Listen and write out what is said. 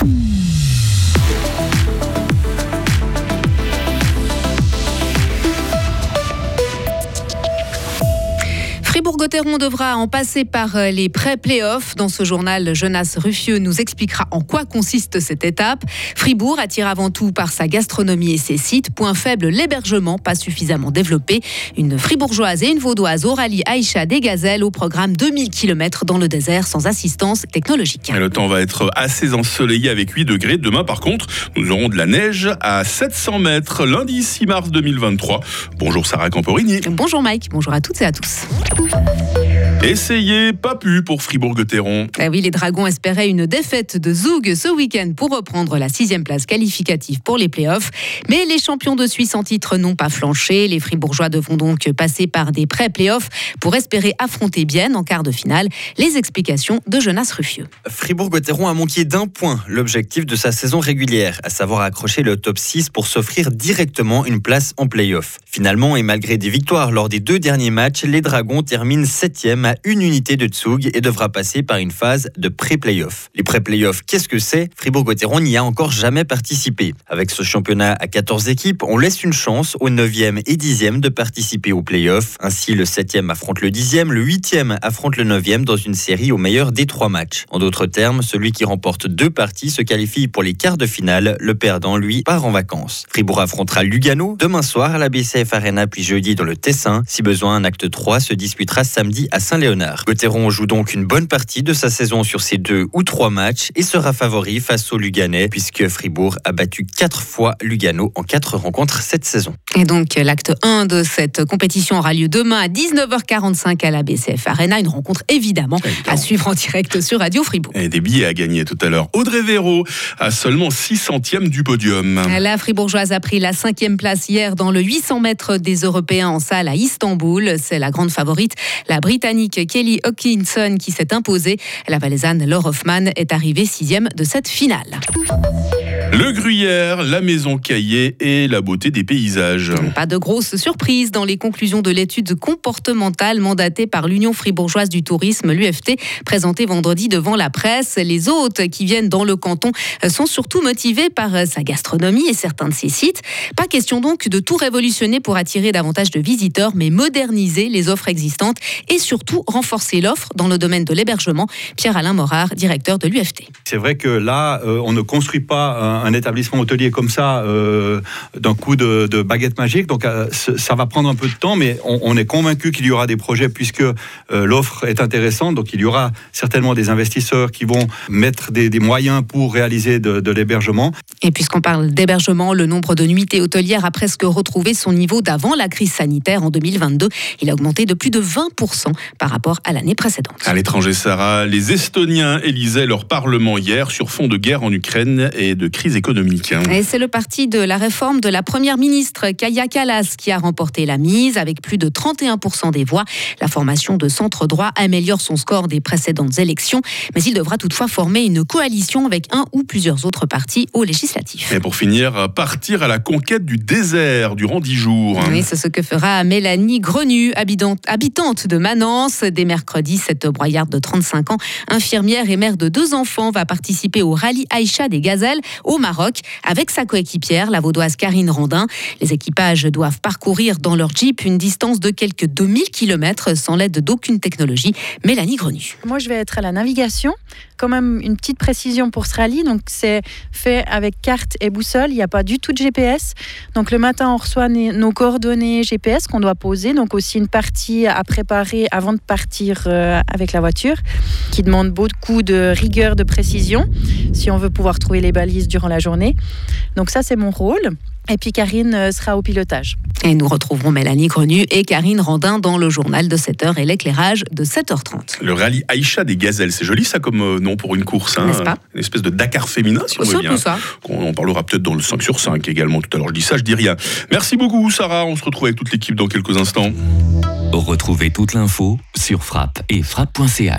Mm-hmm. Fribourg-Gotteron devra en passer par euh, les pré-playoffs. Dans ce journal, Jonas Ruffieux nous expliquera en quoi consiste cette étape. Fribourg attire avant tout par sa gastronomie et ses sites. Point faible, l'hébergement, pas suffisamment développé. Une fribourgeoise et une vaudoise, Aurélie Aïcha des Gazelles, au programme 2000 km dans le désert sans assistance technologique. le temps va être assez ensoleillé avec 8 degrés. Demain, par contre, nous aurons de la neige à 700 mètres, lundi 6 mars 2023. Bonjour Sarah Camporini. Bonjour Mike, bonjour à toutes et à tous. earth. Essayez, pas pu pour Fribourg-Gotteron. Ah oui, les Dragons espéraient une défaite de Zoug ce week-end pour reprendre la sixième place qualificative pour les playoffs. Mais les champions de Suisse en titre n'ont pas flanché. Les Fribourgeois devront donc passer par des pré-playoffs pour espérer affronter bien en quart de finale. Les explications de Jonas Ruffieux. Fribourg-Gotteron a manqué d'un point l'objectif de sa saison régulière, à savoir accrocher le top 6 pour s'offrir directement une place en playoff. Finalement, et malgré des victoires lors des deux derniers matchs, les Dragons terminent septième une unité de Tsug et devra passer par une phase de pré-playoff. Les pré-playoffs, qu'est-ce que c'est? Fribourg-Gotteron n'y a encore jamais participé. Avec ce championnat à 14 équipes, on laisse une chance aux 9e et 10e de participer aux playoffs. Ainsi, le 7e affronte le 10e, le 8e affronte le 9e dans une série au meilleur des trois matchs. En d'autres termes, celui qui remporte deux parties se qualifie pour les quarts de finale, le perdant, lui, part en vacances. Fribourg affrontera Lugano demain soir à la BCF Arena puis jeudi dans le Tessin. Si besoin, un acte 3 se disputera samedi à Saint-Léonard. Gauthieron joue donc une bonne partie de sa saison sur ces deux ou trois matchs et sera favori face au Luganais puisque Fribourg a battu quatre fois Lugano en quatre rencontres cette saison. Et donc l'acte 1 de cette compétition aura lieu demain à 19h45 à la BCF Arena. Une rencontre évidemment, à suivre en direct sur Radio Fribourg. Et des billets à gagner tout à l'heure. Audrey Véro à seulement 6 centièmes du podium. La Fribourgeoise a pris la cinquième place hier dans le 800 mètres des Européens en salle à Istanbul. C'est la grande favorite, la Britannique Kelly Hawkinson, qui s'est imposée. La Valaisanne Laure Hoffman est arrivée sixième de cette finale. Le Gruyère, la maison Caillé et la beauté des paysages. Pas de grosse surprise dans les conclusions de l'étude comportementale mandatée par l'Union fribourgeoise du tourisme, l'UFT, présentée vendredi devant la presse. Les hôtes qui viennent dans le canton sont surtout motivés par sa gastronomie et certains de ses sites. Pas question donc de tout révolutionner pour attirer davantage de visiteurs, mais moderniser les offres existantes et surtout renforcer l'offre dans le domaine de l'hébergement. Pierre-Alain Morard, directeur de l'UFT. C'est vrai que là, euh, on ne construit pas un, établissement hôtelier comme ça euh, d'un coup de, baguette magique. Donc euh, ça va prendre un peu de temps, mais on, est convaincu qu'il y aura des projets puisque l'offre est intéressante. Donc il y aura certainement des investisseurs qui vont mettre des, moyens pour réaliser de, l'hébergement. Et puisqu'on parle d'hébergement, le nombre de nuitées hôtelières a presque retrouvé son niveau d'avant la crise sanitaire en 2022. Il a augmenté de plus de 20% par rapport à l'année précédente. À l'étranger, Sarah, les Estoniens élisaient leur parlement hier sur fond de guerre en Ukraine et de crise économique. Hein. Et c'est le parti de la réforme de la première ministre Kaya Kallas qui a remporté la mise avec plus de 31% des voix. La formation de centre droit améliore son score des précédentes élections, mais il devra toutefois former une coalition avec un ou plusieurs autres partis au législatif. Et pour finir, partir à la conquête du désert durant dix jours. Oui, c'est ce que fera Mélanie Grenu, habitante de Manance. Dès mercredi, cette broyarde de 35 ans, infirmière et mère de deux enfants, va participer au rallye Aïcha des Gazelles au Maroc avec sa coéquipière, la vaudoise Karine Randin. Les équipages doivent parcourir dans leur Jeep une distance de quelques 2000 km sans l'aide d'aucune technologie. Mélanie Grenu. Moi, je vais être à la navigation. Quand même une petite précision pour ce rallye. Donc, c'est fait avec carte et boussole. Il n'y a pas du tout de GPS. Donc, le matin, on reçoit nos coordonnées GPS qu'on doit poser. Donc, aussi une partie à préparer avant de partir euh, avec la voiture qui demande beaucoup de rigueur, de précision si on veut pouvoir trouver les balises durant la journée. Donc ça, c'est mon rôle. Et puis Karine euh, sera au pilotage. Et nous retrouverons Mélanie Grenu et Karine Randin dans le journal de 7h et l'éclairage de 7h30. Le rallye Aïcha des Gazelles, c'est joli ça comme euh, nom pour une course. Hein. N'est-ce pas Une espèce de Dakar féminin, si on veut bien. Ça. On en parlera peut-être dans le 5 sur 5 également tout à l'heure. Je dis ça, je dis rien. Merci beaucoup Sarah, on se retrouve avec toute l'équipe dans quelques instants. Retrouvez toute l'info sur frappe et frappe.ch.